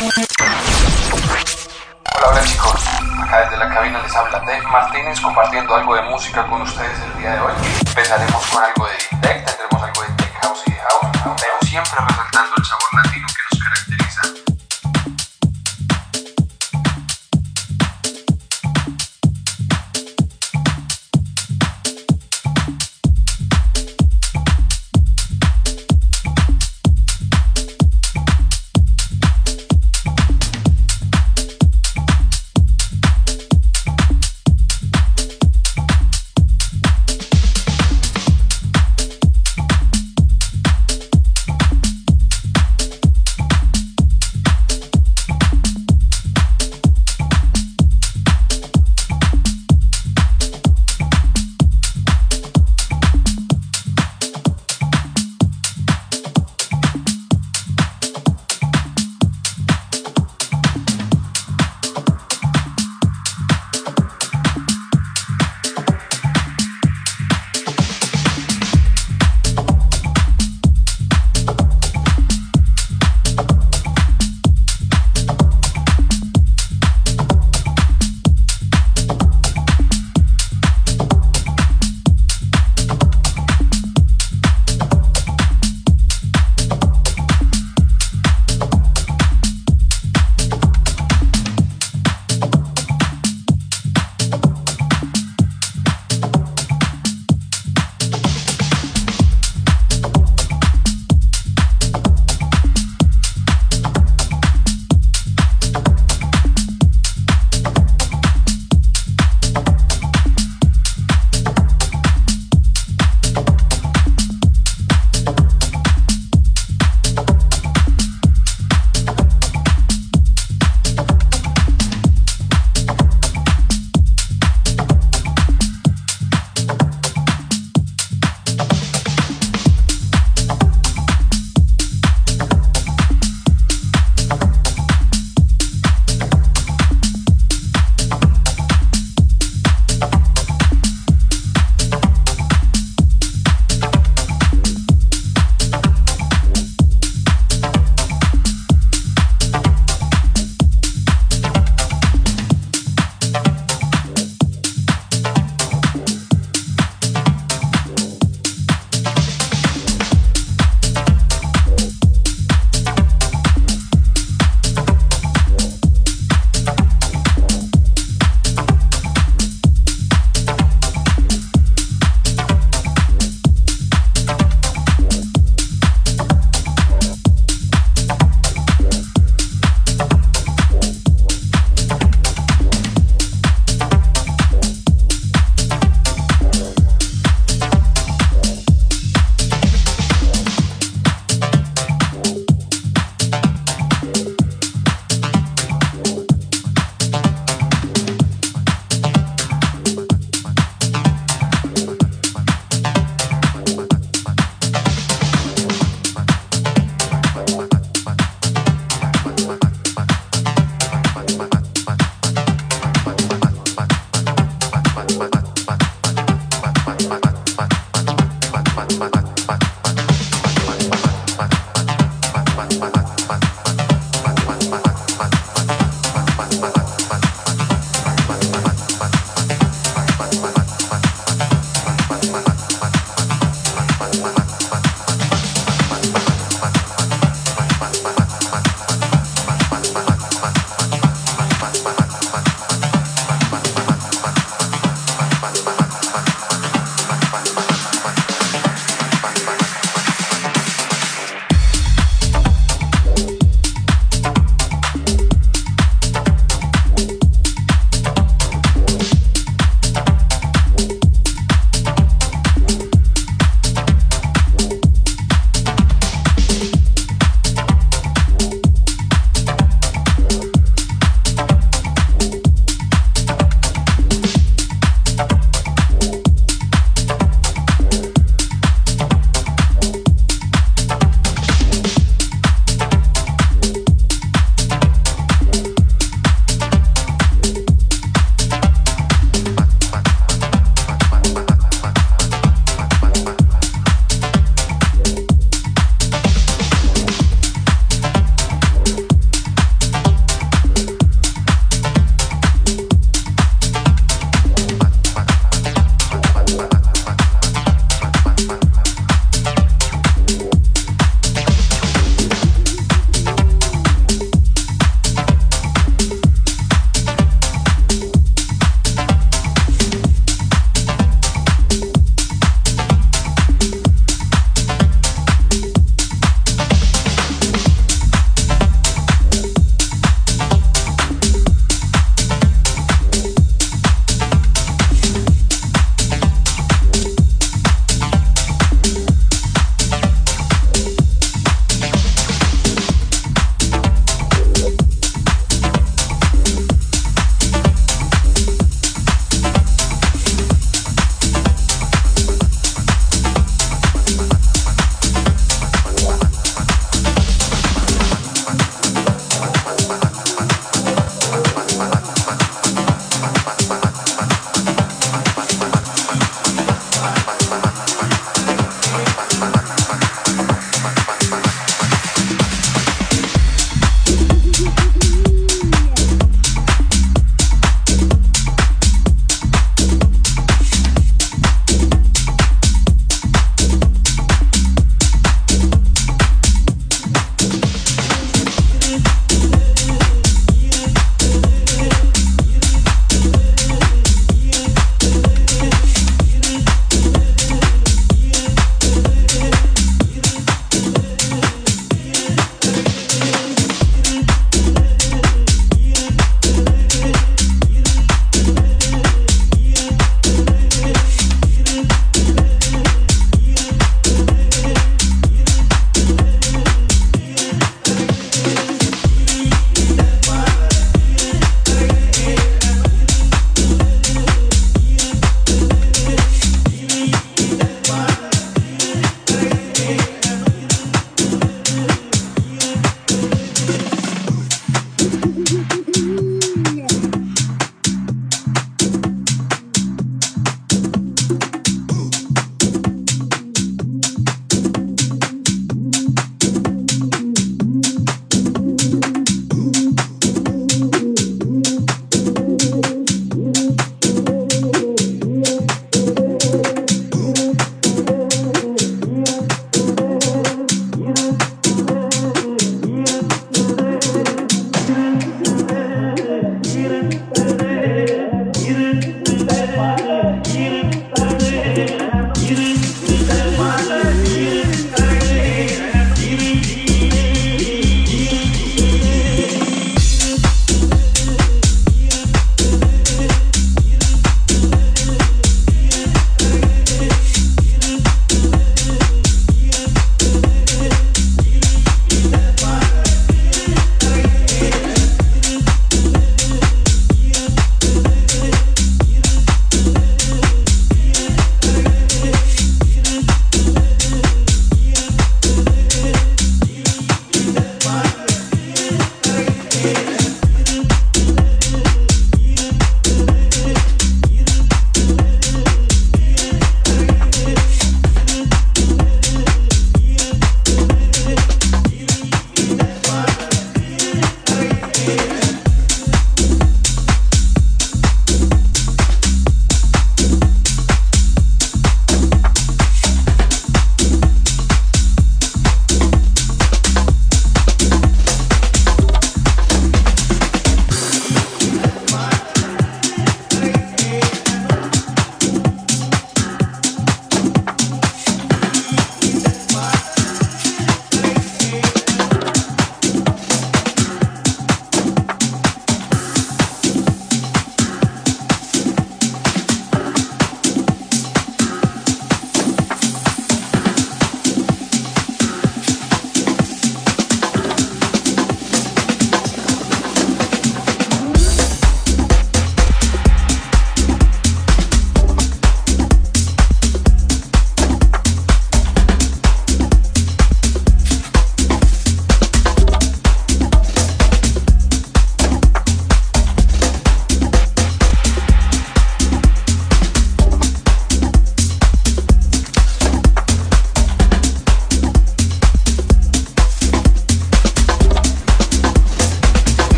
Hola, hola chicos. Acá desde la cabina les habla Dave Martínez compartiendo algo de música con ustedes el día de hoy. Empezaremos con algo de deep tech, tendremos algo de tech house y de house, pero siempre resaltando el sabor latino que nos